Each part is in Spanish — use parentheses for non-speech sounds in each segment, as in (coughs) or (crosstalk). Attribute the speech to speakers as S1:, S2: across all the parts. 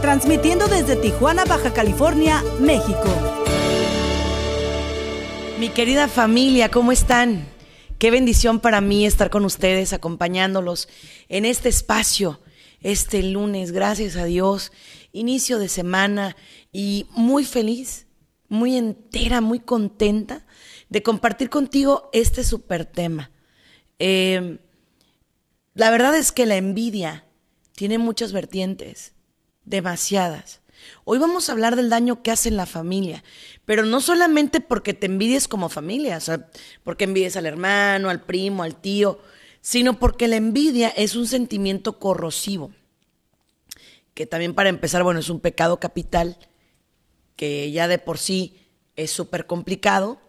S1: transmitiendo desde Tijuana, Baja California, México.
S2: Mi querida familia, ¿cómo están? Qué bendición para mí estar con ustedes, acompañándolos en este espacio, este lunes, gracias a Dios, inicio de semana y muy feliz, muy entera, muy contenta de compartir contigo este súper tema. Eh, la verdad es que la envidia tiene muchas vertientes, demasiadas. Hoy vamos a hablar del daño que hace en la familia, pero no solamente porque te envidies como familia, o sea, porque envidies al hermano, al primo, al tío, sino porque la envidia es un sentimiento corrosivo, que también para empezar, bueno, es un pecado capital, que ya de por sí es súper complicado,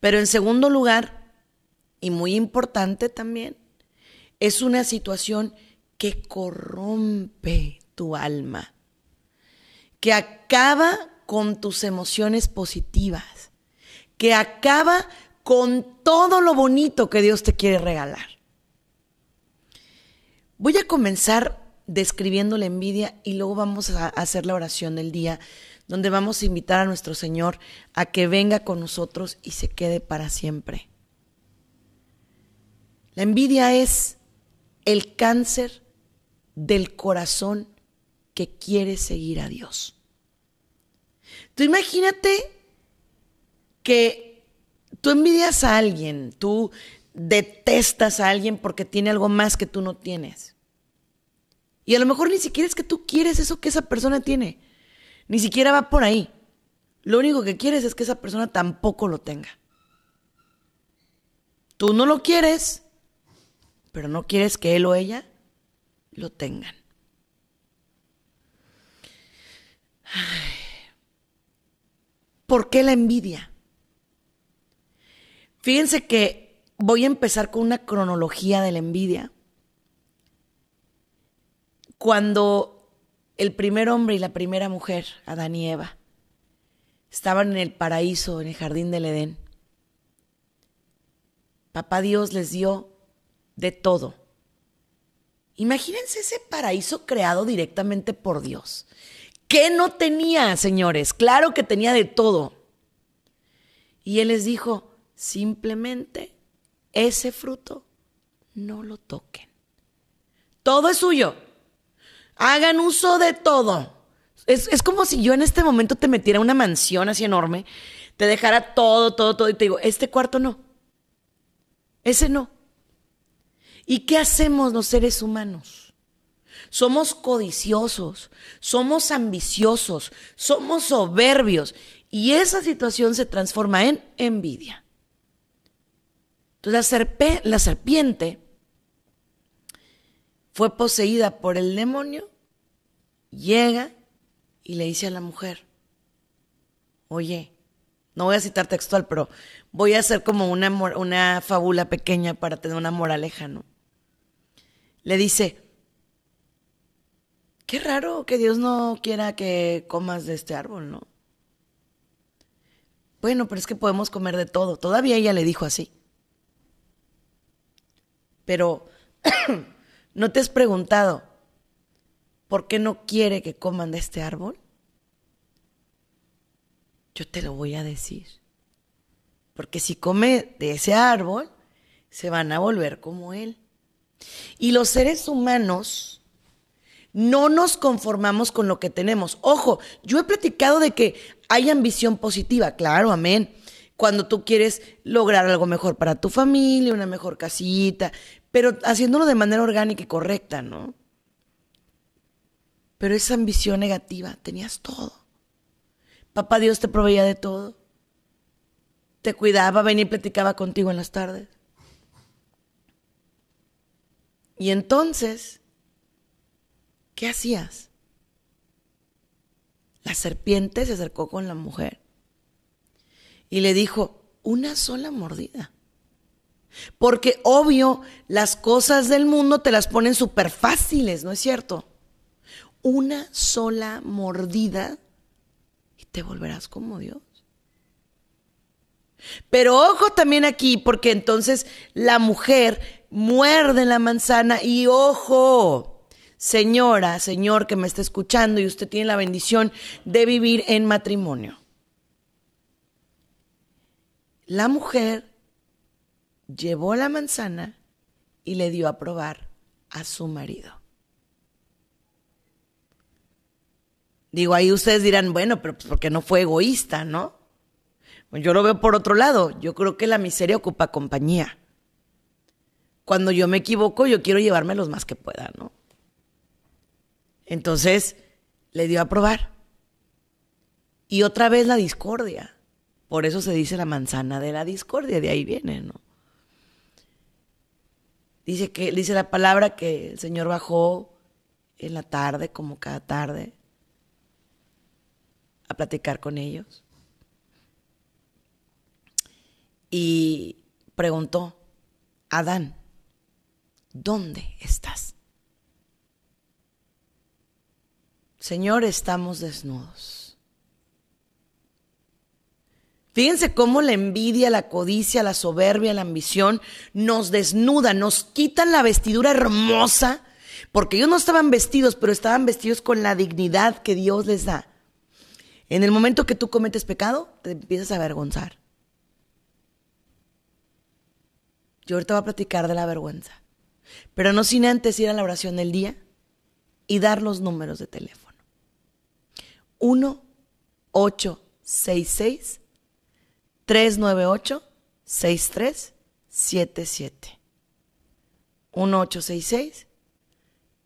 S2: pero en segundo lugar, y muy importante también, es una situación que corrompe tu alma, que acaba con tus emociones positivas, que acaba con todo lo bonito que Dios te quiere regalar. Voy a comenzar describiendo la envidia y luego vamos a hacer la oración del día, donde vamos a invitar a nuestro Señor a que venga con nosotros y se quede para siempre. La envidia es el cáncer del corazón que quiere seguir a Dios. Tú imagínate que tú envidias a alguien, tú detestas a alguien porque tiene algo más que tú no tienes. Y a lo mejor ni siquiera es que tú quieres eso que esa persona tiene. Ni siquiera va por ahí. Lo único que quieres es que esa persona tampoco lo tenga. Tú no lo quieres, pero no quieres que él o ella lo tengan. ¿Por qué la envidia? Fíjense que voy a empezar con una cronología de la envidia. Cuando el primer hombre y la primera mujer, Adán y Eva, estaban en el paraíso, en el jardín del Edén, papá Dios les dio de todo Imagínense ese paraíso creado directamente por Dios. ¿Qué no tenía, señores? Claro que tenía de todo. Y Él les dijo, simplemente ese fruto no lo toquen. Todo es suyo. Hagan uso de todo. Es, es, como si yo en este momento te metiera una mansión así enorme, te dejara todo, todo, todo y te digo, este cuarto no. Ese no. ¿Y qué hacemos los seres humanos? Somos codiciosos, somos ambiciosos, somos soberbios y esa situación se transforma en envidia. Entonces la, la serpiente fue poseída por el demonio, llega y le dice a la mujer, oye, no voy a citar textual, pero voy a hacer como una, una fábula pequeña para tener una moraleja, ¿no? le dice, qué raro que Dios no quiera que comas de este árbol, ¿no? Bueno, pero es que podemos comer de todo. Todavía ella le dijo así. Pero, (coughs) ¿no te has preguntado por qué no quiere que coman de este árbol? Yo te lo voy a decir. Porque si come de ese árbol, se van a volver como él. Y los seres humanos no nos conformamos con lo que tenemos. Ojo, yo he platicado de que hay ambición positiva, claro, amén. Cuando tú quieres lograr algo mejor para tu familia, una mejor casita, pero haciéndolo de manera orgánica y correcta, ¿no? Pero esa ambición negativa, tenías todo. Papá Dios te proveía de todo. Te cuidaba, venía y platicaba contigo en las tardes. Y entonces, ¿qué hacías? La serpiente se acercó con la mujer y le dijo, una sola mordida. Porque obvio, las cosas del mundo te las ponen súper fáciles, ¿no es cierto? Una sola mordida y te volverás como Dios. Pero ojo también aquí, porque entonces la mujer muerde la manzana y ojo, señora, señor que me está escuchando y usted tiene la bendición de vivir en matrimonio. La mujer llevó la manzana y le dio a probar a su marido. Digo, ahí ustedes dirán, bueno, pero pues porque no fue egoísta, ¿no? yo lo veo por otro lado. Yo creo que la miseria ocupa compañía. Cuando yo me equivoco, yo quiero llevarme los más que pueda, ¿no? Entonces, le dio a probar. Y otra vez la discordia. Por eso se dice la manzana de la discordia, de ahí viene, ¿no? Dice que dice la palabra que el Señor bajó en la tarde, como cada tarde, a platicar con ellos y preguntó, Adán, ¿dónde estás? Señor, estamos desnudos. Fíjense cómo la envidia, la codicia, la soberbia, la ambición nos desnudan, nos quitan la vestidura hermosa, porque ellos no estaban vestidos, pero estaban vestidos con la dignidad que Dios les da. En el momento que tú cometes pecado, te empiezas a avergonzar. Yo ahorita voy a platicar de la vergüenza. Pero no sin antes ir a la oración del día y dar los números de teléfono. 1 866 398 6377 1 866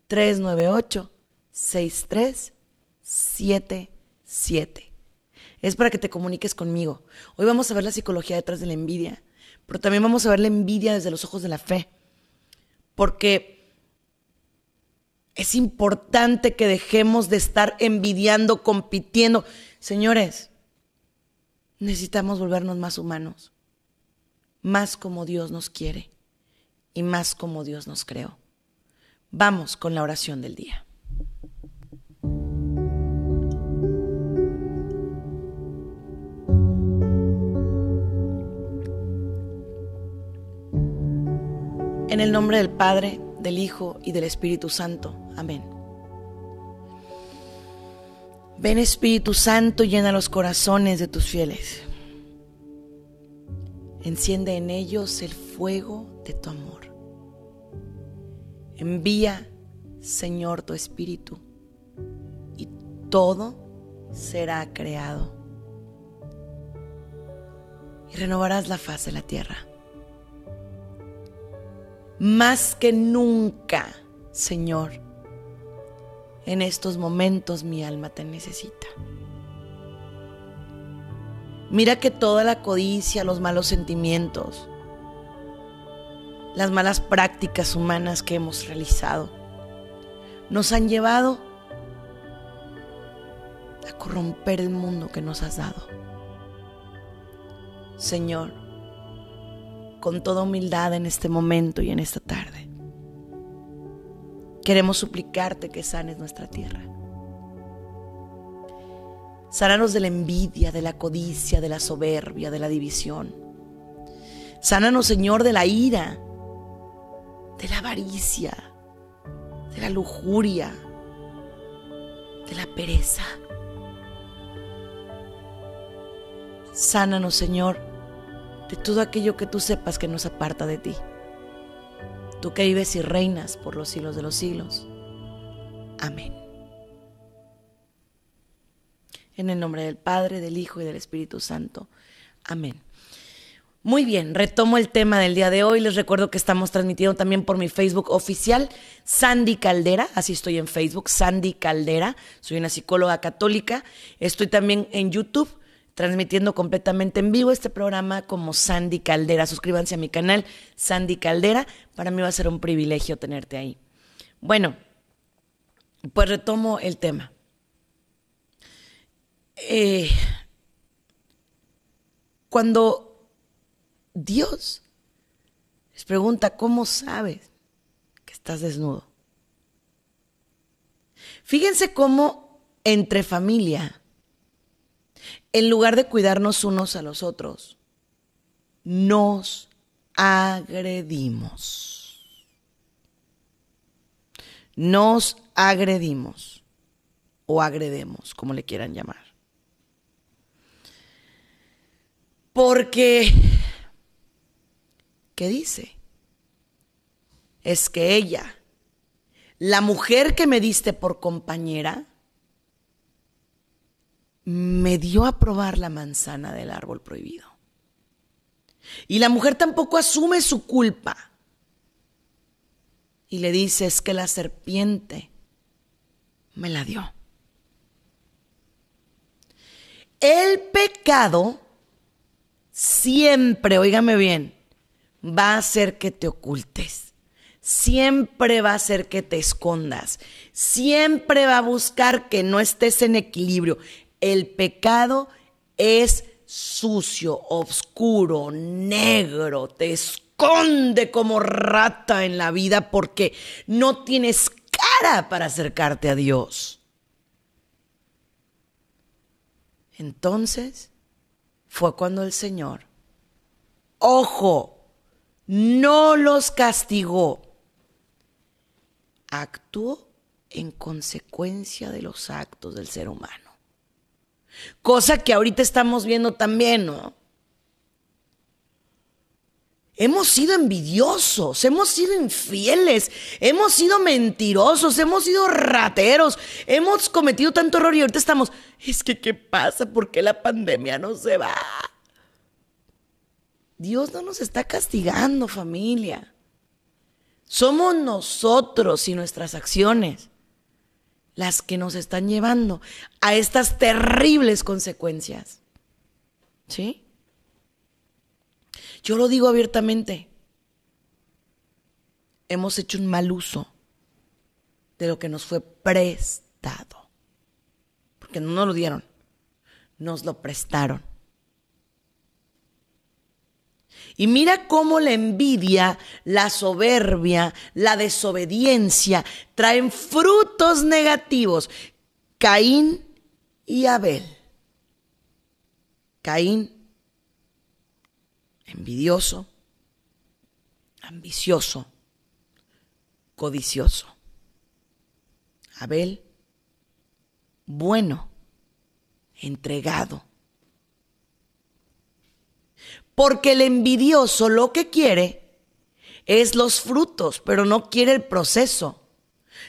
S2: 398 6377 Es para que te comuniques conmigo. Hoy vamos a ver la psicología detrás de la envidia pero también vamos a ver la envidia desde los ojos de la fe. Porque es importante que dejemos de estar envidiando, compitiendo. Señores, necesitamos volvernos más humanos, más como Dios nos quiere y más como Dios nos creó. Vamos con la oración del día. En el nombre del Padre, del Hijo y del Espíritu Santo. Amén. Ven Espíritu Santo, llena los corazones de tus fieles. Enciende en ellos el fuego de tu amor. Envía, Señor, tu Espíritu y todo será creado. Y renovarás la faz de la tierra. Más que nunca, Señor, en estos momentos mi alma te necesita. Mira que toda la codicia, los malos sentimientos, las malas prácticas humanas que hemos realizado, nos han llevado a corromper el mundo que nos has dado. Señor, con toda humildad en este momento y en esta tarde. Queremos suplicarte que sanes nuestra tierra. Sánanos de la envidia, de la codicia, de la soberbia, de la división. Sánanos, Señor, de la ira, de la avaricia, de la lujuria, de la pereza. Sánanos, Señor, de todo aquello que tú sepas que nos aparta de ti. Tú que vives y reinas por los siglos de los siglos. Amén. En el nombre del Padre, del Hijo y del Espíritu Santo. Amén. Muy bien, retomo el tema del día de hoy. Les recuerdo que estamos transmitiendo también por mi Facebook oficial, Sandy Caldera. Así estoy en Facebook, Sandy Caldera. Soy una psicóloga católica. Estoy también en YouTube transmitiendo completamente en vivo este programa como Sandy Caldera. Suscríbanse a mi canal Sandy Caldera. Para mí va a ser un privilegio tenerte ahí. Bueno, pues retomo el tema. eh, cuando Dios les pregunta, ¿cómo sabes que estás desnudo? Fíjense cómo entre familia, en lugar de cuidarnos unos a los otros, nos agredimos. Nos agredimos o agredemos, como le quieran llamar. Porque, ¿qué dice? Es que ella, la mujer que me diste por compañera, me dio a probar la manzana del árbol prohibido. Y la mujer tampoco asume su culpa. Y le dice, es que la serpiente me la dio. El pecado siempre, óigame bien, va a hacer que te ocultes. Siempre va a hacer que te escondas. Siempre va a buscar que no estés en equilibrio. El pecado es sucio, oscuro, negro, te esconde como rata en la vida porque no tienes cara para acercarte a Dios. Entonces fue cuando el Señor, ojo, no los castigó, actuó en consecuencia de los actos del ser humano. Cosa que ahorita estamos viendo también, ¿no? Hemos sido envidiosos, hemos sido infieles, hemos sido mentirosos, hemos sido rateros, hemos cometido tanto error y ahorita estamos, es que ¿qué pasa? ¿Por qué la pandemia no se va? Dios no nos está castigando, familia. Somos nosotros y nuestras acciones las que nos están llevando a estas terribles consecuencias. ¿Sí? Yo lo digo abiertamente. Hemos hecho un mal uso de lo que nos fue prestado. Porque no nos lo dieron, nos lo prestaron. Y mira cómo la envidia, la soberbia, la desobediencia traen frutos negativos. Caín y Abel. Caín, envidioso, ambicioso, codicioso. Abel, bueno, entregado porque el envidioso lo que quiere es los frutos, pero no quiere el proceso.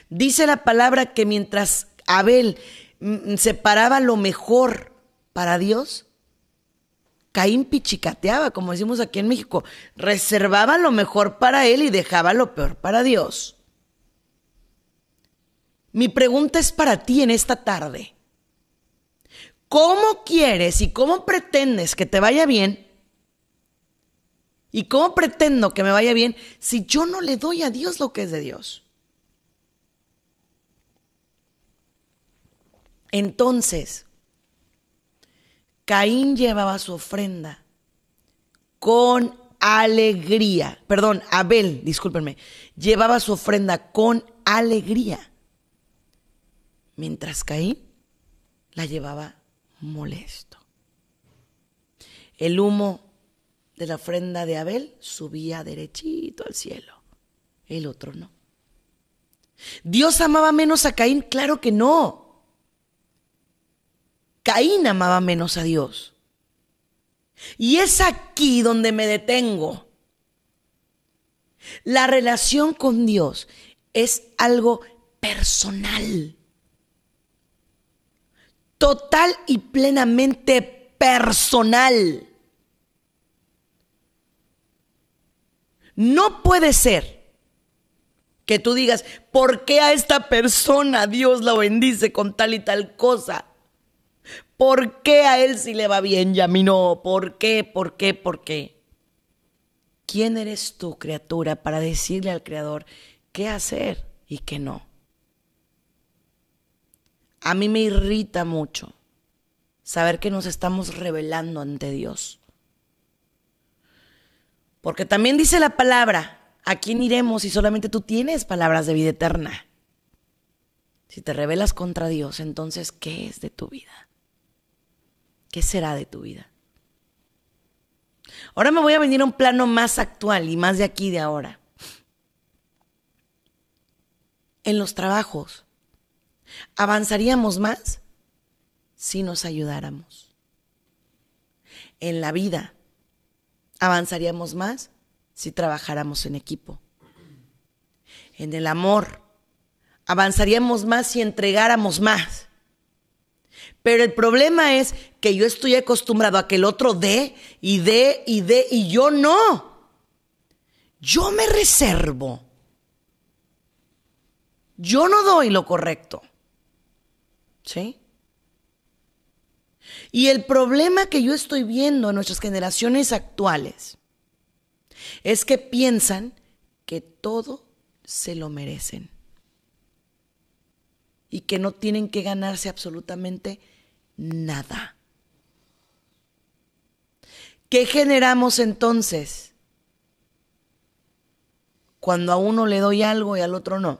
S2: Dice la palabra que mientras Abel mm, separaba lo mejor para Dios, Caín pichicateaba, como decimos aquí en México, reservaba lo mejor para él y dejaba lo peor para Dios. Mi pregunta es para ti en esta tarde. ¿Cómo quieres y cómo pretendes que te vaya bien ¿Y cómo pretendo que me vaya bien si yo no le doy a Dios lo que es de Dios? Entonces, Caín llevaba su ofrenda con alegría. Perdón, Abel, discúlpenme, llevaba su ofrenda con alegría. Mientras Caín la llevaba molesto. El humo de la ofrenda de Abel subía derechito al cielo, el otro no. ¿Dios amaba menos a Caín? Claro que no. Caín amaba menos a Dios. Y es aquí donde me detengo. La relación con Dios es algo personal. Total y plenamente personal. No puede ser que tú digas, ¿por qué a esta persona Dios la bendice con tal y tal cosa? ¿Por qué a él sí le va bien y a mí no? ¿Por qué? ¿Por qué? ¿Por qué? ¿Quién eres tú, criatura, para decirle al Creador qué hacer y qué no? A mí me irrita mucho saber que nos estamos revelando ante Dios. Porque también dice la palabra, ¿a quién iremos si solamente tú tienes palabras de vida eterna? Si te rebelas contra Dios, entonces, ¿qué es de tu vida? ¿Qué será de tu vida? Ahora me voy a venir a un plano más actual y más de aquí, de ahora. En los trabajos, ¿avanzaríamos más si nos ayudáramos? En la vida, ¿avanzaríamos más si trabajáramos en equipo? En el amor, avanzaríamos más si entregáramos más. Pero el problema es que yo estoy acostumbrado a que el otro dé y dé y dé y yo no. Yo me reservo. Yo no doy lo correcto. ¿Sí? Y el problema que yo estoy viendo en nuestras generaciones actuales es que piensan que todo se lo merecen y que no tienen que ganarse absolutamente nada. ¿Qué generamos entonces cuando a uno le doy algo y al otro no?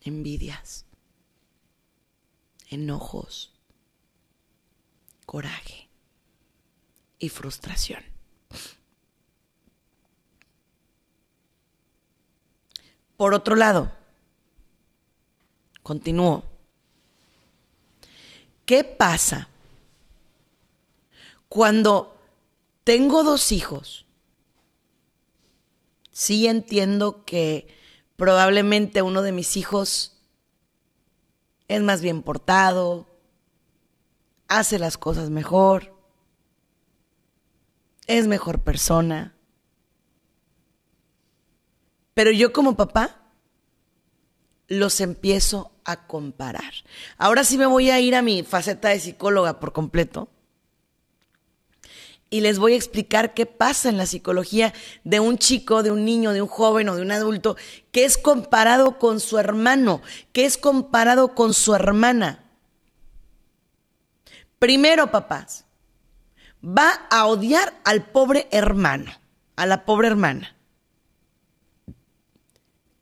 S2: Envidias, enojos, coraje y frustración. Por otro lado, Continúo. ¿Qué pasa cuando tengo dos hijos? Sí entiendo que probablemente uno de mis hijos es más bien portado, hace las cosas mejor, es mejor persona. Pero yo como papá los empiezo a comparar. Ahora sí me voy a ir a mi faceta de psicóloga por completo y les voy a explicar qué pasa en la psicología de un chico, de un niño, de un joven o de un adulto que es comparado con su hermano, que es comparado con su hermana. Primero, papás, va a odiar al pobre hermano, a la pobre hermana.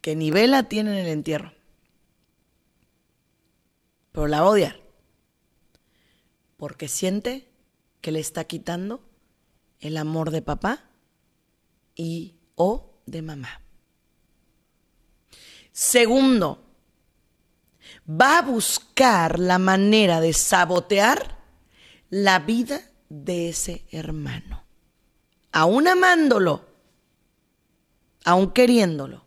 S2: ¿Qué nivel la tiene en el entierro? pero la odia. Porque siente que le está quitando el amor de papá y o de mamá. Segundo, va a buscar la manera de sabotear la vida de ese hermano. Aún amándolo, aún queriéndolo,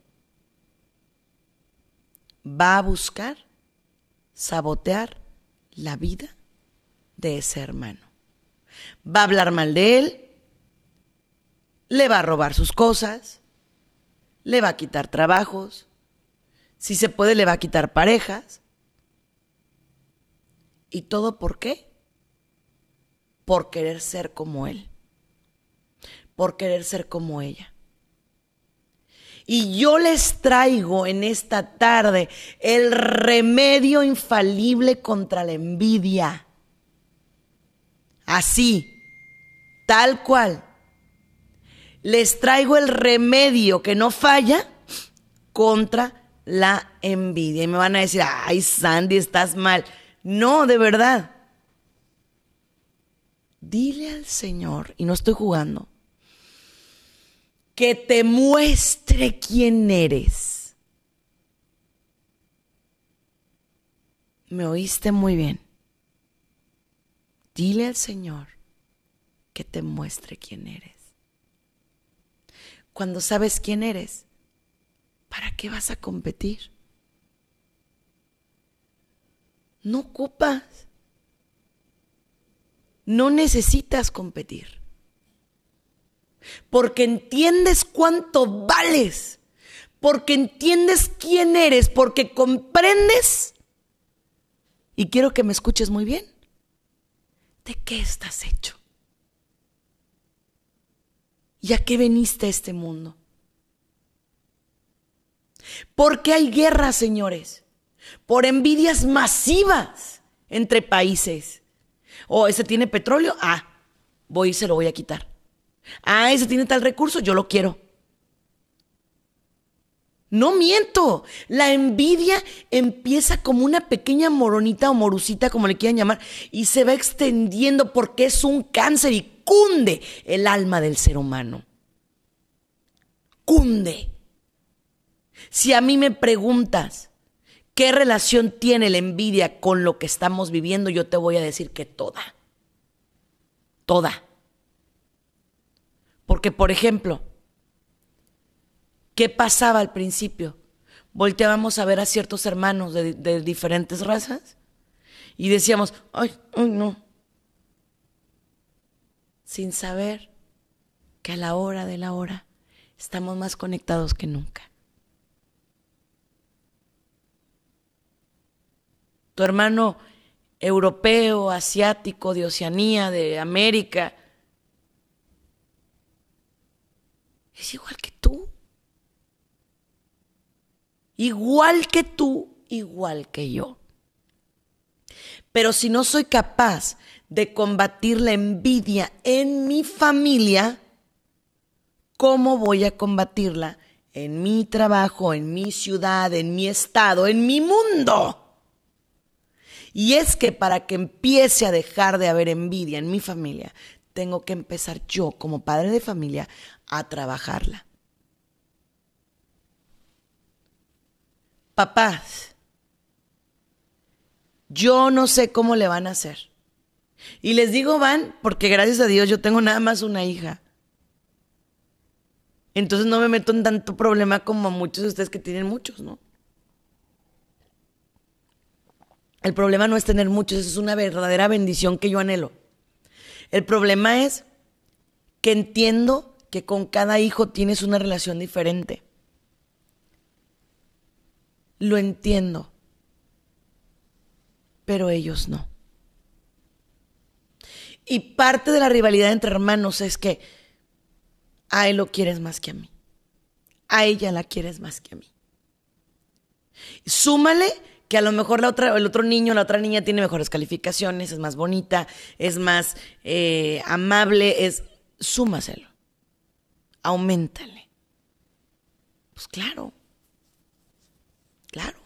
S2: va a buscar sabotear la vida de ese hermano. Va a hablar mal de él, le va a robar sus cosas, le va a quitar trabajos, si se puede le va a quitar parejas. ¿Y todo por qué? Por querer ser como él, por querer ser como ella. Y yo les traigo en esta tarde el remedio infalible contra la envidia. Así, tal cual. Les traigo el remedio que no falla contra la envidia. Y me van a decir, ay Sandy, estás mal. No, de verdad. Dile al Señor, y no estoy jugando, que te muestre quién eres. ¿Me oíste muy bien? Dile al Señor que te muestre quién eres. Cuando sabes quién eres, ¿para qué vas a competir? No ocupas. No necesitas competir porque entiendes cuánto vales, porque entiendes quién eres, porque comprendes. Y quiero que me escuches muy bien. ¿De qué estás hecho? ¿Y a qué veniste a este mundo? Porque hay guerras, señores, por envidias masivas entre países O ese tiene petróleo, ah, voy y se lo voy a quitar. Ah, ese tiene tal recurso, yo lo quiero. No miento. La envidia empieza como una pequeña moronita o morucita, como le quieran llamar, y se va extendiendo porque es un cáncer y cunde el alma del ser humano. Cunde. Si a mí me preguntas qué relación tiene la envidia con lo que estamos viviendo, yo te voy a decir que toda. Toda. Porque, por ejemplo, ¿Qué pasaba al principio? Volteábamos a ver a ciertos hermanos de, diferentes razas y decíamos, ay, ay, no. Sin saber que a la hora de la hora estamos más conectados que nunca. Tu hermano europeo, asiático, de Oceanía, de América, es igual que tú igual que tú, igual que yo. Pero si no soy capaz de combatir la envidia en mi familia, ¿cómo voy a combatirla en mi trabajo, en mi ciudad, en mi estado, en mi mundo? Y es que para que empiece a dejar de haber envidia en mi familia, tengo que empezar yo como padre de familia a trabajarla. papás, yo no sé cómo le van a hacer. Y les digo van porque gracias a Dios yo tengo nada más una hija. Entonces no me meto en tanto problema como muchos de ustedes que tienen muchos, ¿no? El problema no es tener muchos, es una verdadera bendición que yo anhelo. El problema es que entiendo que con cada hijo tienes una relación diferente. Lo entiendo, pero ellos no. Y parte de la rivalidad entre hermanos es que a él lo quieres más que a mí. A ella la quieres más que a mí. Súmale que a lo mejor la otra, el otro niño, la otra niña tiene mejores calificaciones, es más bonita, es más eh, amable, es súmaselo. Aumentale. Pues claro. Claro.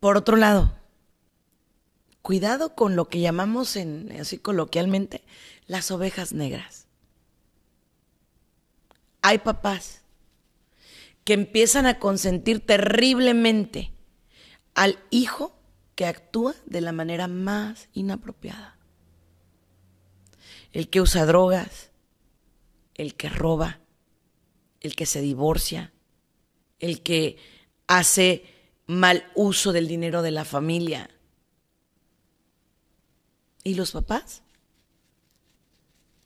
S2: Por otro lado, cuidado con lo que llamamos en, así coloquialmente las ovejas negras. Hay papás que empiezan a consentir terriblemente al hijo que actúa de la manera más inapropiada. El que usa drogas, el que roba, el que se divorcia, el que hace mal uso del dinero de la familia. ¿Y los papás?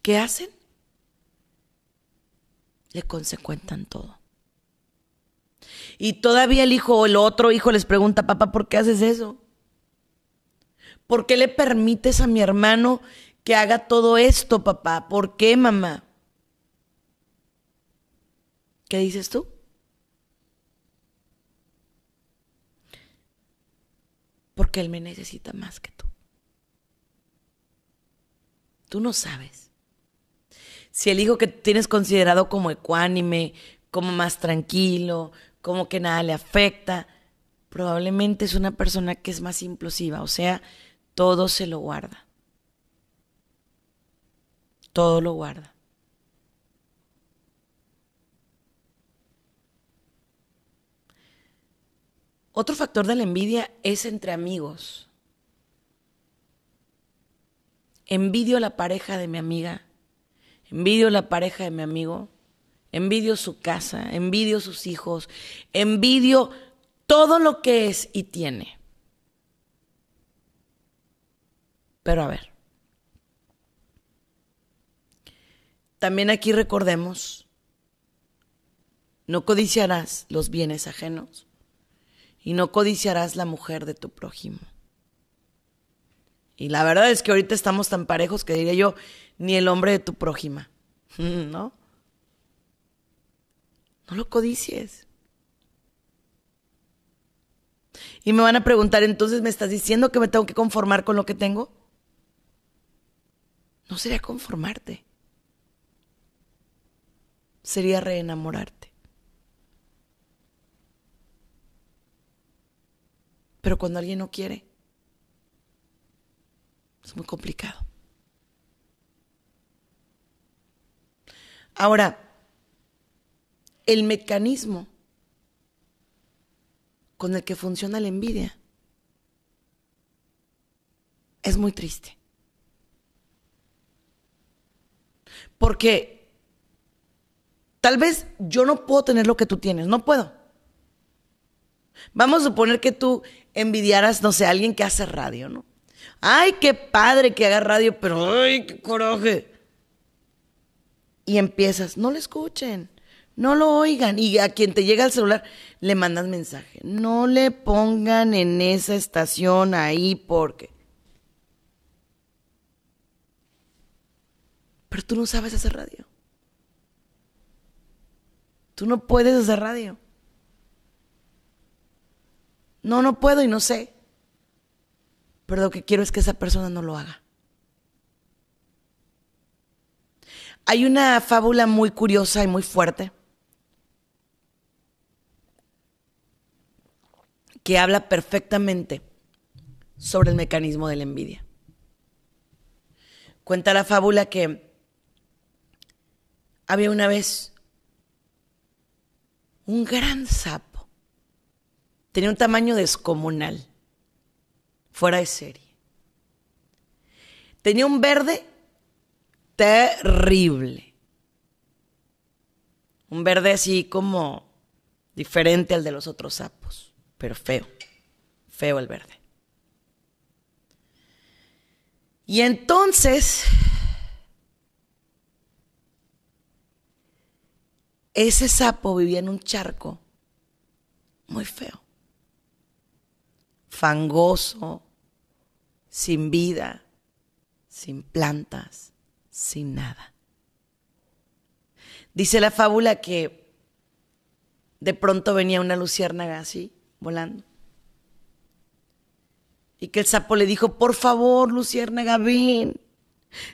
S2: ¿Qué hacen? Le consecuentan todo. Y todavía el hijo o el otro hijo les pregunta, papá, ¿por qué haces eso? ¿Por qué le permites a mi hermano que haga todo esto, papá? ¿Por qué, mamá? ¿Qué dices tú? Porque Él me necesita más que tú. Tú no sabes. Si el hijo que tienes considerado como ecuánime, como más tranquilo, como que nada le afecta, probablemente es una persona que es más implosiva, o sea, todo se lo guarda. Todo lo guarda. Otro factor de la envidia es entre amigos. Envidio la pareja de mi amiga, envidio la pareja de mi amigo, envidio su casa, envidio sus hijos, envidio todo lo que es y tiene. Pero a ver, también aquí recordemos, no codiciarás los bienes ajenos y no codiciarás la mujer de tu prójimo. Y la verdad es que ahorita estamos tan parejos que diría yo, ni el hombre de tu prójima, (laughs) ¿no? No lo codicies. Y me van a preguntar, entonces, ¿me estás diciendo que me tengo que conformar con lo que tengo? No sería conformarte. Sería reenamorarte. Pero cuando alguien no quiere, es muy complicado. Ahora, el mecanismo con el que funciona la envidia es muy triste. Porque tal vez yo no puedo tener lo que tú tienes, no puedo. Vamos a suponer que tú envidiaras, no sé, a alguien que hace radio, ¿no? Ay, qué padre que haga radio, pero ay, qué coraje. Y empiezas, no le escuchen, no lo oigan. Y a quien te llega el celular, le mandas mensaje. No le pongan en esa estación ahí porque... Pero tú no sabes hacer radio. Tú no puedes hacer radio. No, no puedo y no sé. Pero lo que quiero es que esa persona no lo haga. Hay una fábula muy curiosa y muy fuerte que habla perfectamente sobre el mecanismo de la envidia. Cuenta la fábula que había una vez un gran sapo. Tenía un tamaño descomunal fuera de serie. Tenía un verde terrible. Un verde así como diferente al de los otros sapos, pero feo, feo el verde. Y entonces, ese sapo vivía en un charco muy feo, fangoso, sin vida, sin plantas, sin nada. Dice la fábula que de pronto venía una luciérnaga así, volando. Y que el sapo le dijo, por favor, luciérnaga, ven.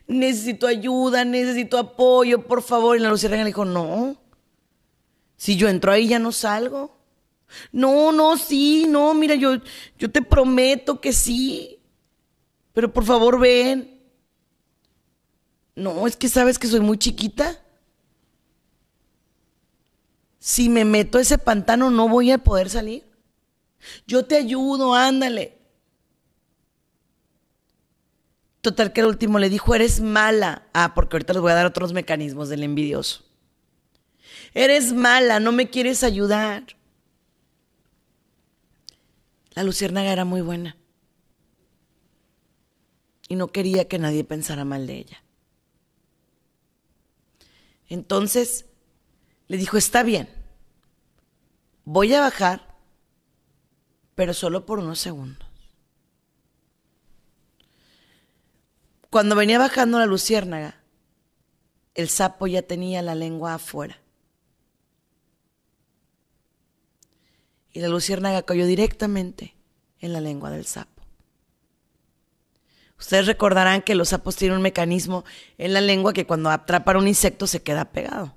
S2: Necesito ayuda, necesito apoyo, por favor. Y la luciérnaga le dijo, no. Si yo entro ahí ya no salgo. No, no, sí, no, mira, yo, yo te prometo que sí pero por favor ven. No, es que sabes que soy muy chiquita. Si me meto ese pantano no voy a poder salir. Yo te ayudo, ándale. Total que el último le dijo, eres mala. Ah, porque ahorita les voy a dar otros mecanismos del envidioso. Eres mala, no me quieres ayudar. La luciérnaga era muy buena y no quería que nadie pensara mal de ella. Entonces le dijo, está bien, voy a bajar, pero solo por unos segundos. Cuando venía bajando la luciérnaga, el sapo ya tenía la lengua afuera. Y la luciérnaga cayó directamente en la lengua del sapo. Ustedes recordarán que los sapos tienen un mecanismo en la lengua que cuando atrapan un insecto se queda pegado.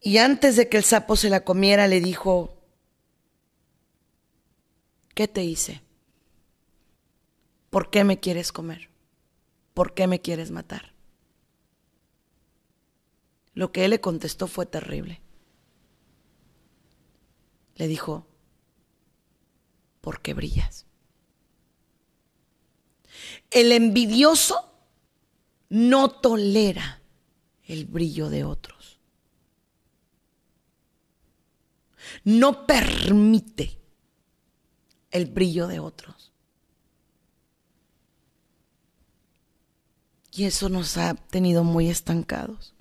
S2: Y antes de que el sapo se la comiera, le dijo, ¿qué te hice? ¿Por qué me quieres comer? ¿Por qué me quieres matar? Lo que él le contestó fue terrible. Le dijo, porque brillas. El envidioso no tolera el brillo de otros. No permite el brillo de otros. Y eso nos ha tenido muy estancados.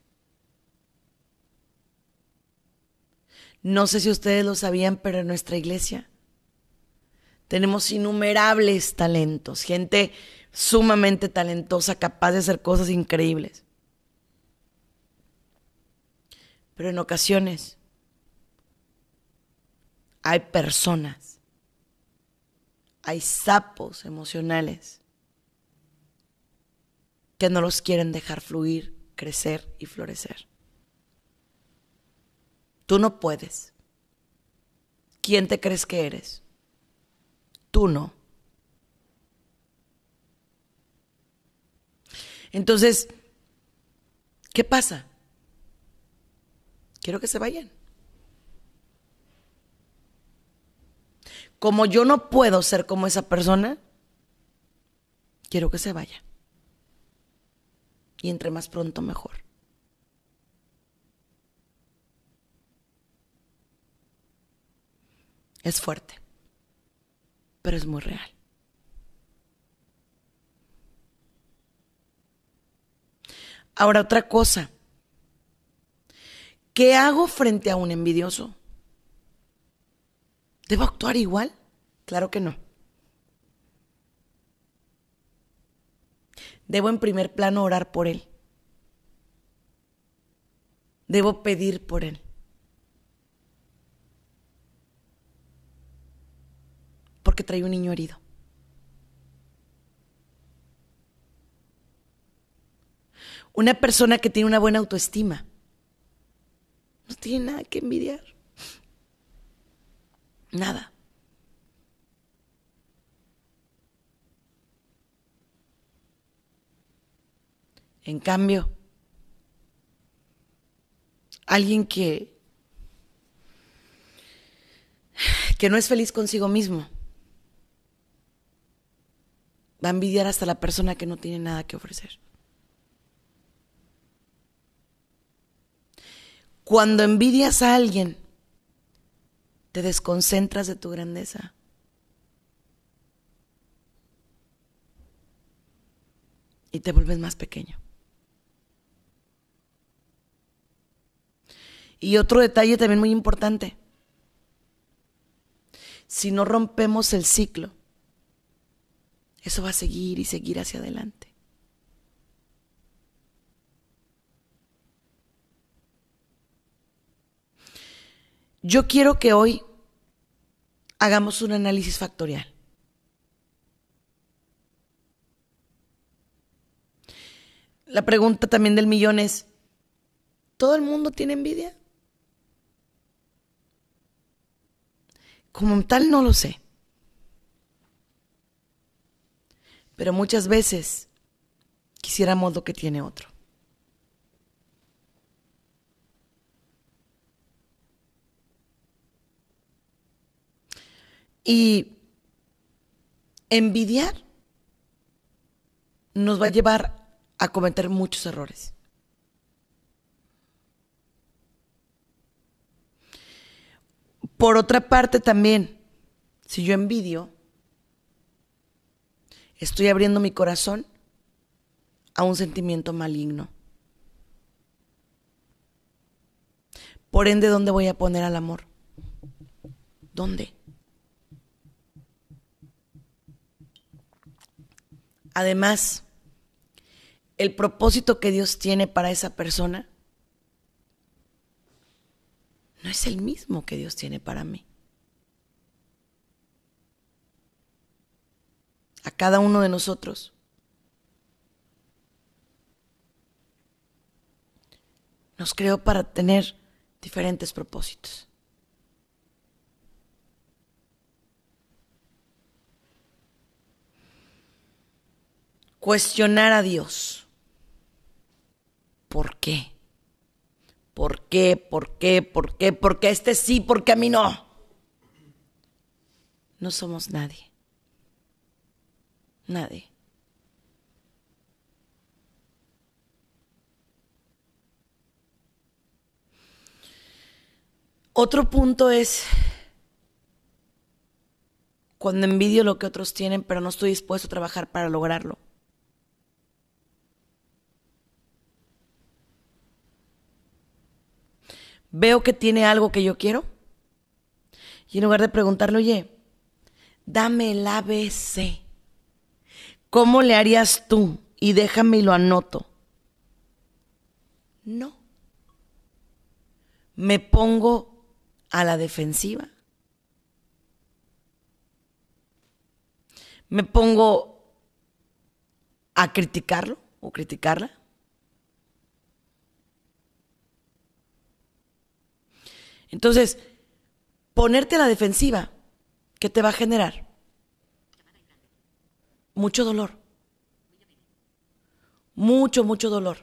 S2: No sé si ustedes lo sabían, pero en nuestra iglesia tenemos innumerables talentos, gente sumamente talentosa, capaz de hacer cosas increíbles. Pero en ocasiones hay personas, hay sapos emocionales que no los quieren dejar fluir, crecer y florecer. Tú no puedes. ¿Quién te crees que eres? Tú no. Entonces, ¿qué pasa? Quiero que se vayan. Como yo no puedo ser como esa persona, quiero que se vaya. Y entre más pronto mejor. Es fuerte, pero es muy real. Ahora otra cosa. ¿Qué hago frente a un envidioso? ¿Debo actuar igual? Claro que no. Debo en primer plano orar por él. Debo pedir por él. Porque trae un niño herido. Una persona que tiene una buena autoestima no tiene nada que envidiar. Nada. En cambio, alguien que que no es feliz consigo mismo va a envidiar hasta la persona que no tiene nada que ofrecer. Cuando envidias a alguien, te desconcentras de tu grandeza. Y te vuelves más pequeño. Y otro detalle también muy importante. Si no rompemos el ciclo, eso va a seguir y seguir hacia adelante. Yo quiero que hoy hagamos un análisis factorial. La pregunta también del millón es, ¿todo el mundo tiene envidia? Como tal no lo sé. Pero muchas veces quisiéramos lo que tiene otro. Y envidiar nos va a llevar a cometer muchos errores. Por otra parte también, si yo envidio, estoy abriendo mi corazón a un sentimiento maligno. Por ende, ¿dónde voy a poner al amor? ¿Dónde? Además, el propósito que Dios tiene para esa persona no es el mismo que Dios tiene para mí. A cada uno de nosotros. Nos creó para tener diferentes propósitos. cuestionar a Dios. ¿Por qué? ¿Por qué? ¿Por qué? ¿Por qué? ¿Por qué este sí? ¿Por qué a mí no? No somos nadie. Nadie. Otro punto es cuando envidio lo que otros tienen, pero no estoy dispuesto a trabajar para lograrlo. veo que tiene algo que yo quiero y en lugar de preguntarle, oye, dame el ABC, ¿Cómo le harías tú? Y déjame y lo anoto. No. Me pongo a la defensiva. Me pongo a criticarlo o criticarla. Entonces, ponerte a la defensiva, ¿qué te va a generar? Mucho dolor. Mucho, mucho dolor.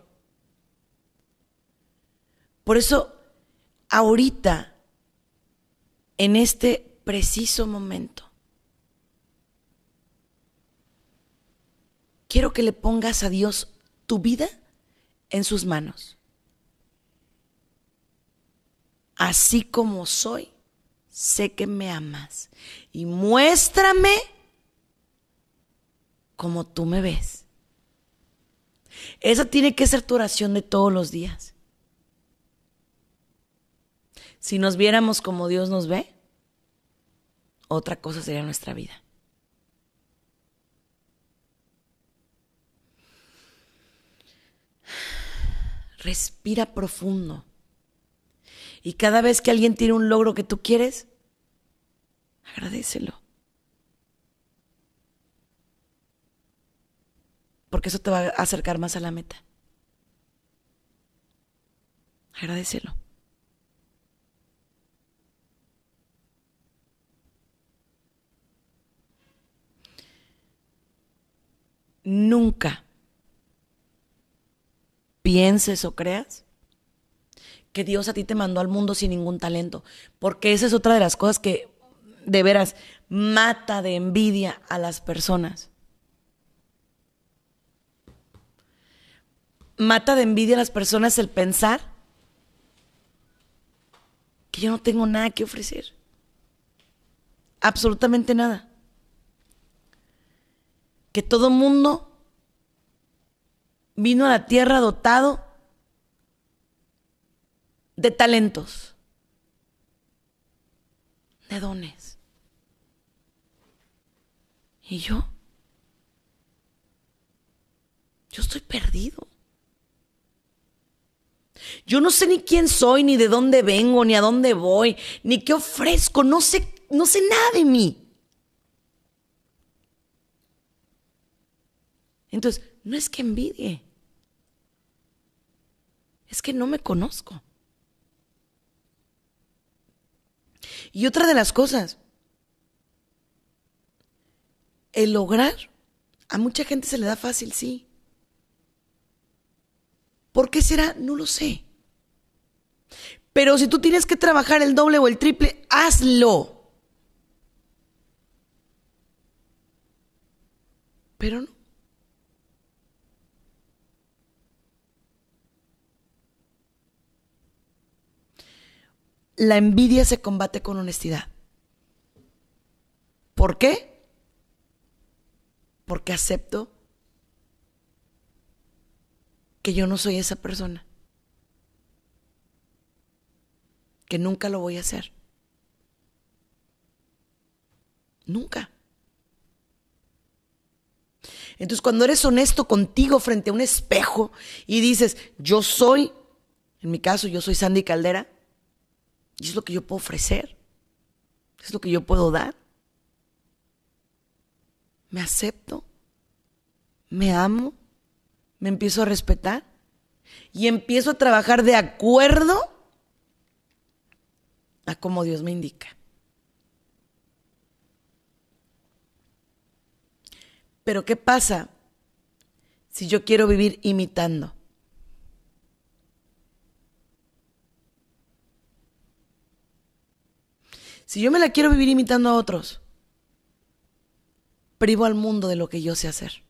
S2: Por eso, ahorita, en este preciso momento, quiero que le pongas a Dios tu vida en sus manos. Así como soy, sé que me amas. Y muéstrame como tú me ves. Esa tiene que ser tu oración de todos los días. Si nos viéramos como Dios nos ve, otra cosa sería nuestra vida. Respira profundo. Y cada vez que alguien tiene un logro que tú quieres, agradecelo. Porque eso te va a acercar más a la meta. Agradecelo. Nunca pienses o creas que Dios a ti te mandó al mundo sin ningún talento, porque esa es otra de las cosas que de veras mata de envidia a las personas. Mata de envidia a las personas el pensar que yo no tengo nada que ofrecer. Absolutamente nada. Que todo mundo vino a la tierra dotado de talentos, de dones. ¿Y yo? Yo estoy perdido. Yo no sé ni quién soy, ni de dónde vengo, ni a dónde voy, ni qué ofrezco. No sé, no sé nada de mí. Entonces, no es que envidie. Es que no me conozco. Y otra de las cosas, el lograr, a mucha gente se le da fácil, sí. ¿Por qué será? No lo sé. Pero si tú tienes que trabajar el doble o el triple, hazlo. Pero no. la envidia se combate con honestidad. ¿Por qué? Porque acepto que yo no soy esa persona. Que nunca lo voy a hacer. Nunca. Entonces cuando eres honesto contigo frente a un espejo y dices, yo soy, en mi caso yo soy Sandy Caldera, y es lo que yo puedo ofrecer. Es lo que yo puedo dar. Me acepto. Me amo. Me empiezo a respetar. Y empiezo a trabajar de acuerdo a como Dios me indica. Pero ¿qué pasa si yo quiero vivir imitando? Si yo me la quiero vivir imitando a otros, privo al mundo de lo que yo sé hacer.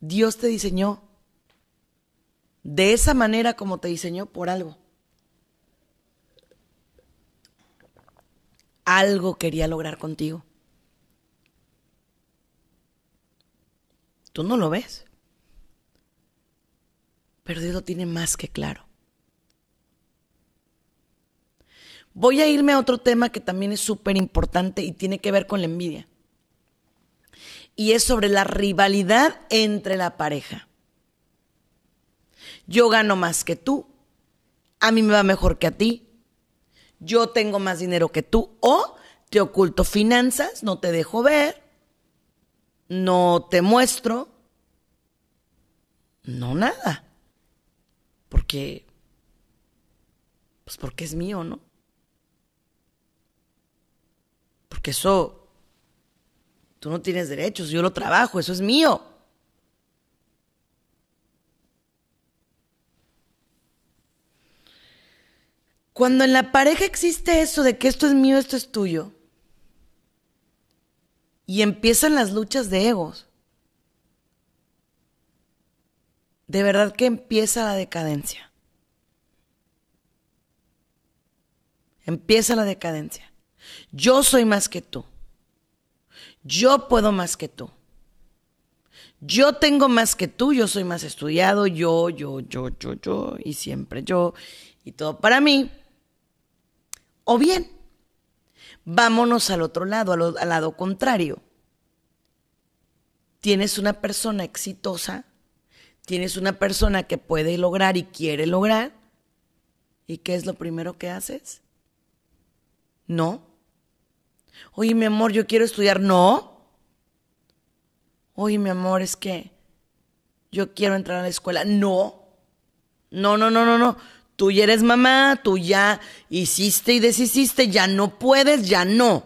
S2: Dios te diseñó de esa manera como te diseñó por algo. Algo quería lograr contigo. Tú no lo ves. Pero Dios lo tiene más que claro. Voy a irme a otro tema que también es súper importante y tiene que ver con la envidia. Y es sobre la rivalidad entre la pareja. Yo gano más que tú, a mí me va mejor que a ti, yo tengo más dinero que tú o te oculto finanzas, no te dejo ver, no te muestro, no nada. Porque, pues porque es mío, ¿no? Porque eso, tú no tienes derechos, yo lo trabajo, eso es mío. Cuando en la pareja existe eso de que esto es mío, esto es tuyo, y empiezan las luchas de egos, de verdad que empieza la decadencia. Empieza la decadencia. Yo soy más que tú. Yo puedo más que tú. Yo tengo más que tú, yo soy más estudiado, yo, yo, yo, yo, yo, y siempre yo, y todo para mí. O bien, vámonos al otro lado, al, lado contrario. Tienes una persona exitosa, tienes una persona que puede lograr y quiere lograr, ¿y qué es lo primero que haces? No. Oye, mi amor, yo quiero estudiar. No. Oye, mi amor, es que yo quiero entrar a la escuela. No. No, no, no, no, no tú ya eres mamá, tú ya hiciste y deshiciste, ya no puedes, ya no.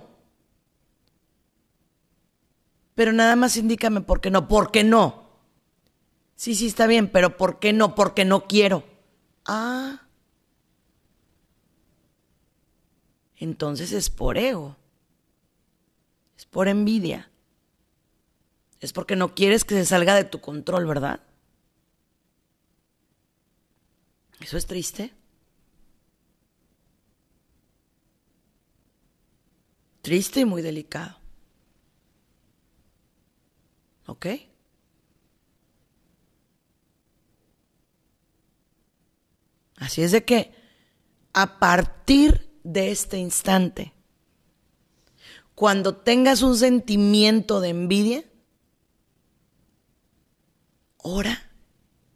S2: Pero nada más indícame por qué no, por qué no. Sí, sí, está bien, pero ¿por qué no? Porque no quiero. Ah. Entonces es por ego. Por envidia. Es porque no quieres que se salga de tu control, ¿verdad? Eso es triste. Triste y muy delicado. ¿Ok? Así es de que a partir de este instante, cuando tengas un sentimiento de envidia, ora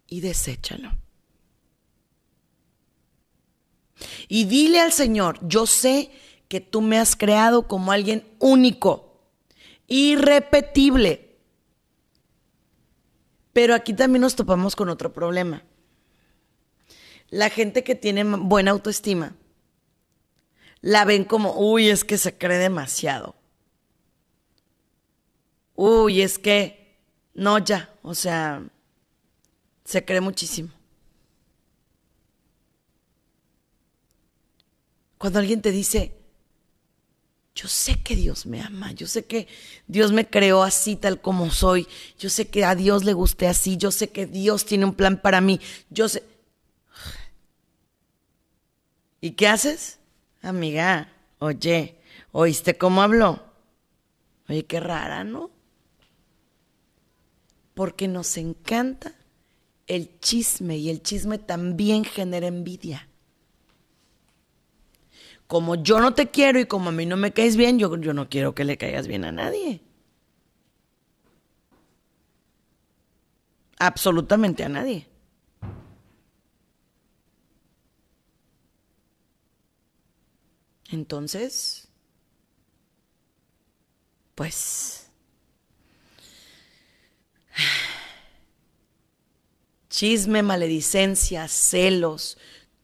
S2: y deséchalo. Y dile al Señor, yo sé que tú me has creado como alguien único, irrepetible. Pero aquí también nos topamos con otro problema. La gente que tiene buena autoestima la ven como, uy, es que se cree demasiado. Uy, es que, no, ya, o sea, se cree muchísimo. Cuando alguien te dice, yo sé que Dios me ama, yo sé que Dios me creó así tal como soy, yo sé que a Dios le guste así, yo sé que Dios tiene un plan para mí, yo sé... ¿Y qué haces? Amiga, oye, ¿oíste cómo habló? Oye, qué rara, ¿no? Porque nos encanta el chisme y el chisme también genera envidia como yo no te quiero y como a mí no me caes bien, yo, yo no quiero que le caigas bien a nadie. Absolutamente a nadie. Entonces, pues, (sighs) chisme, maledicencia, celos,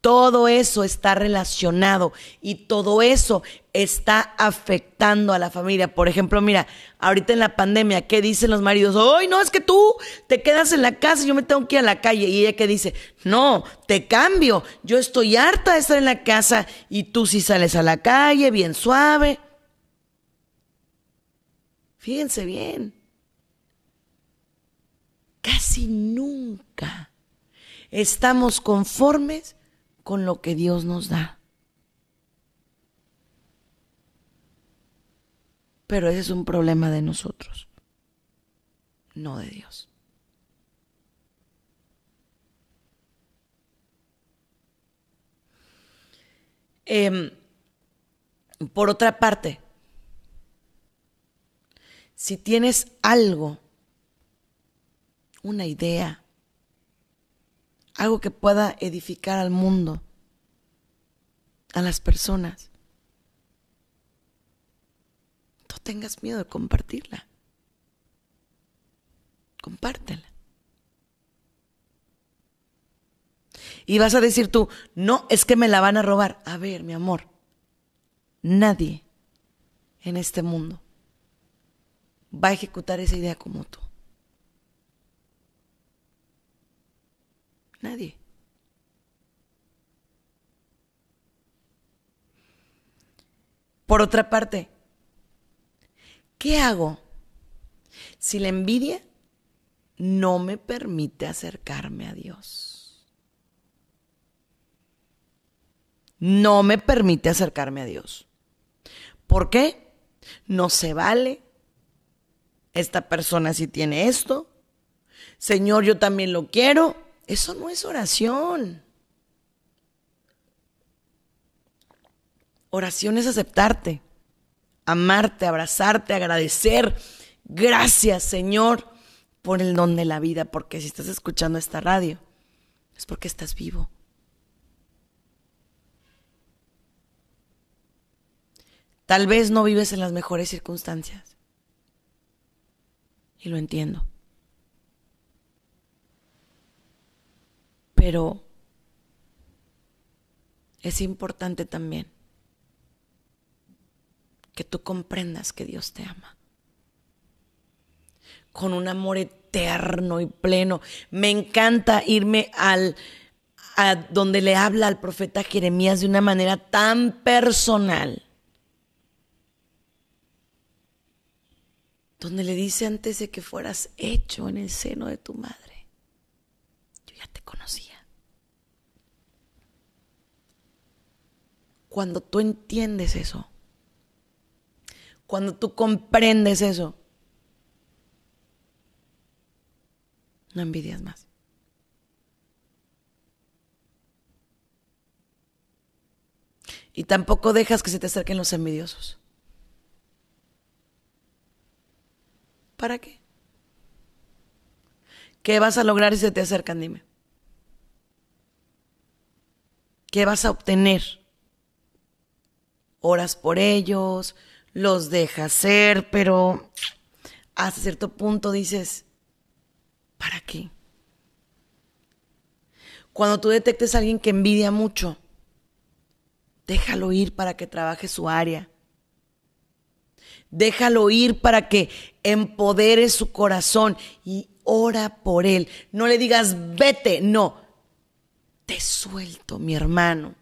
S2: todo eso está relacionado y todo eso está afectando a la familia. Por ejemplo, mira, ahorita en la pandemia, ¿qué dicen los maridos? Ay, no, es que tú te quedas en la casa y yo me tengo que ir a la calle. Y ella que dice, no, te cambio. Yo estoy harta de estar en la casa y tú sí sales a la calle, bien suave. Fíjense bien. Casi nunca estamos conformes con lo que Dios nos da. Pero ese es un problema de nosotros, no de Dios. Em, por otra parte, si tienes algo, una idea, algo que pueda edificar al mundo, a las personas, no tengas miedo de compartirla. Compártela. Y vas a decir tú, no, es que me la van a robar. A ver, mi amor, nadie en este mundo va a ejecutar esa idea como tú. Nadie. Por otra parte, ¿qué hago si la envidia no me permite acercarme a Dios? No me permite acercarme a Dios. ¿Por qué? No se vale. Esta persona sí tiene esto. Señor, yo también lo quiero. Eso no es oración. Oración es aceptarte, amarte, abrazarte, agradecer. Gracias, Señor, por el don de la vida, porque si estás escuchando esta radio, es porque estás vivo. Tal vez no vives en las mejores circunstancias. Y lo entiendo. Pero es importante también que tú comprendas que Dios te ama. Con un amor eterno y pleno. Me encanta irme al a donde le habla al profeta Jeremías de una manera tan personal. Donde le dice antes de que fueras hecho en el seno de tu madre, yo ya te conocía. Cuando tú entiendes eso, cuando tú comprendes eso, no envidias más. Y tampoco dejas que se te acerquen los envidiosos. ¿Para qué? ¿Qué vas a lograr si se te acercan? Dime. ¿Qué vas a obtener? Oras por ellos, los dejas ser, pero hasta cierto punto dices, ¿para qué? Cuando tú detectes a alguien que envidia mucho, déjalo ir para que trabaje su área. Déjalo ir para que empodere su corazón y ora por él. No le digas, vete, no. Te suelto, mi hermano.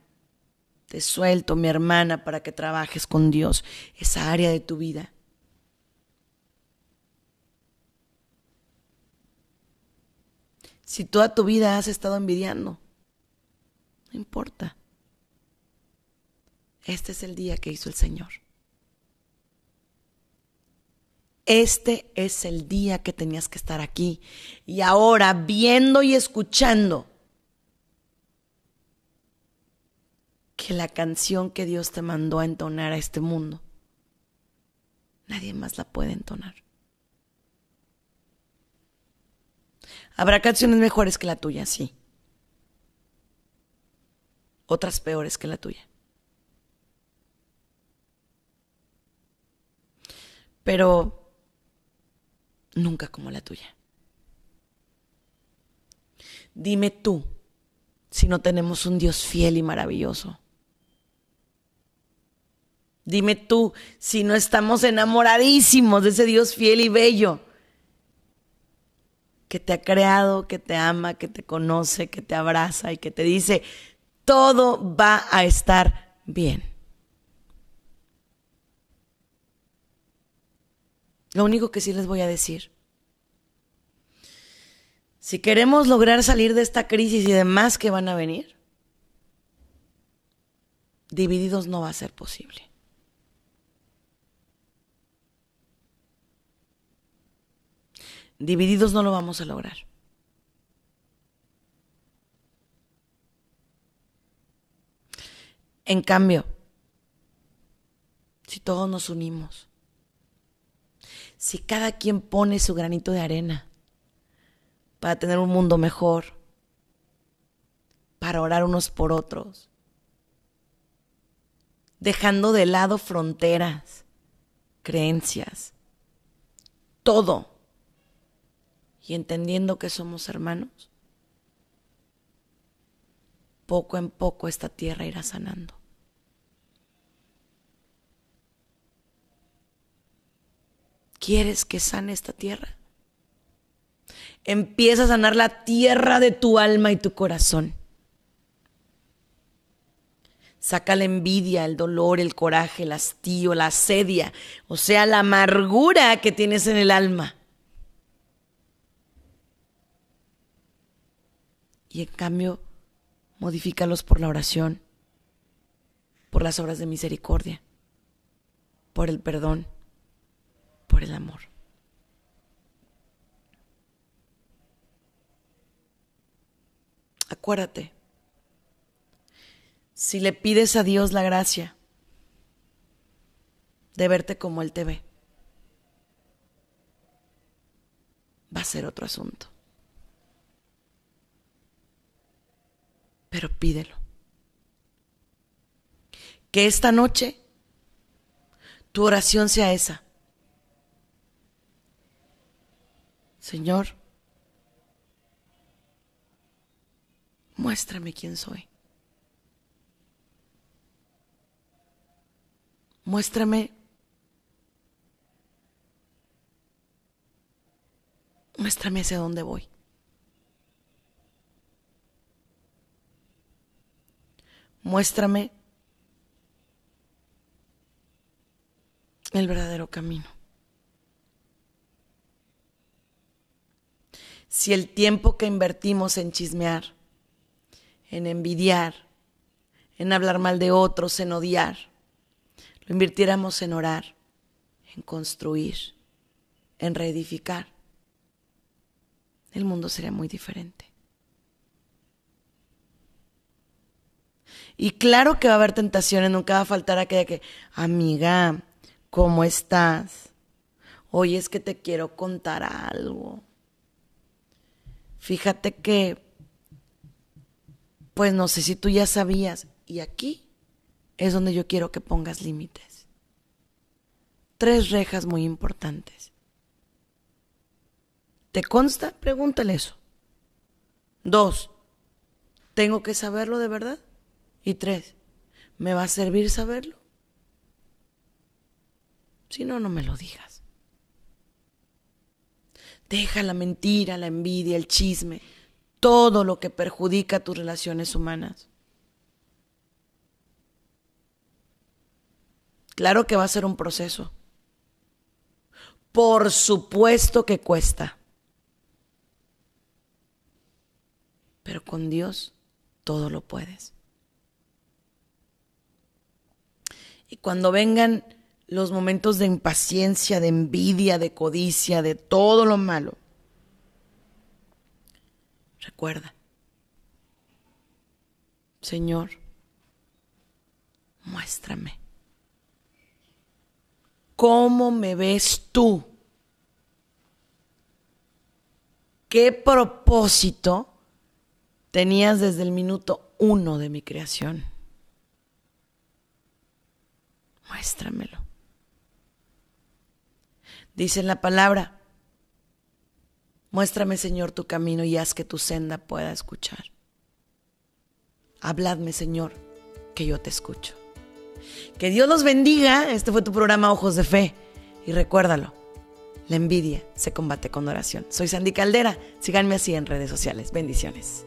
S2: Te suelto, mi hermana, para que trabajes con Dios esa área de tu vida. Si toda tu vida has estado envidiando, no importa. Este es el día que hizo el Señor. Este es el día que tenías que estar aquí. Y ahora, viendo y escuchando que la canción que Dios te mandó a entonar a este mundo, nadie más la puede entonar. Habrá canciones mejores que la tuya, sí. Otras peores que la tuya. Pero nunca como la tuya. Dime tú si no tenemos un Dios fiel y maravilloso. Dime tú si no estamos enamoradísimos de ese Dios fiel y bello que te ha creado, que te ama, que te conoce, que te abraza y que te dice, todo va a estar bien. Lo único que sí les voy a decir, si queremos lograr salir de esta crisis y demás que van a venir, divididos no va a ser posible. Divididos no lo vamos a lograr. En cambio, si todos nos unimos, si cada quien pone su granito de arena para tener un mundo mejor, para orar unos por otros, dejando de lado fronteras, creencias, todo, y entendiendo que somos hermanos, poco en poco esta tierra irá sanando. ¿Quieres que sane esta tierra? Empieza a sanar la tierra de tu alma y tu corazón. Saca la envidia, el dolor, el coraje, el hastío, la asedia, o sea, la amargura que tienes en el alma. Y en cambio, modifícalos por la oración, por las obras de misericordia, por el perdón, por el amor. Acuérdate, si le pides a Dios la gracia de verte como Él te ve, va a ser otro asunto. Pero pídelo. Que esta noche tu oración sea esa. Señor, muéstrame quién soy. Muéstrame. Muéstrame hacia dónde voy. Muéstrame el verdadero camino. Si el tiempo que invertimos en chismear, en envidiar, en hablar mal de otros, en odiar, invirtiéramos en orar, en construir, en reedificar, el mundo sería muy diferente. Y claro que va a haber tentaciones, nunca va a faltar aquella que, amiga, ¿cómo estás? Hoy es que te quiero contar algo. Fíjate que, pues no sé si tú ya sabías, y aquí es donde yo quiero que pongas límites. Tres rejas muy importantes. ¿Te consta? Pregúntale eso. Dos, ¿tengo que saberlo de verdad? Y tres, ¿me va a servir saberlo? Si no, no me lo digas. Deja la mentira, la envidia, el chisme, todo lo que perjudica tus relaciones humanas. Claro que va a ser un proceso. Por supuesto que cuesta. Pero con Dios todo lo puedes. Y cuando vengan los momentos de impaciencia, de envidia, de codicia, de todo lo malo, recuerda, Señor, muéstrame ¿Cómo me ves tú? ¿Qué propósito tenías desde el minuto uno de mi creación? Muéstramelo. Dice en la palabra, muéstrame Señor tu camino y haz que tu senda pueda escuchar. Habladme Señor, que yo te escucho. Que Dios los bendiga. Este fue tu programa Ojos de Fe. Y recuérdalo, la envidia se combate con oración. Soy Sandy Caldera. Síganme así en redes sociales. Bendiciones.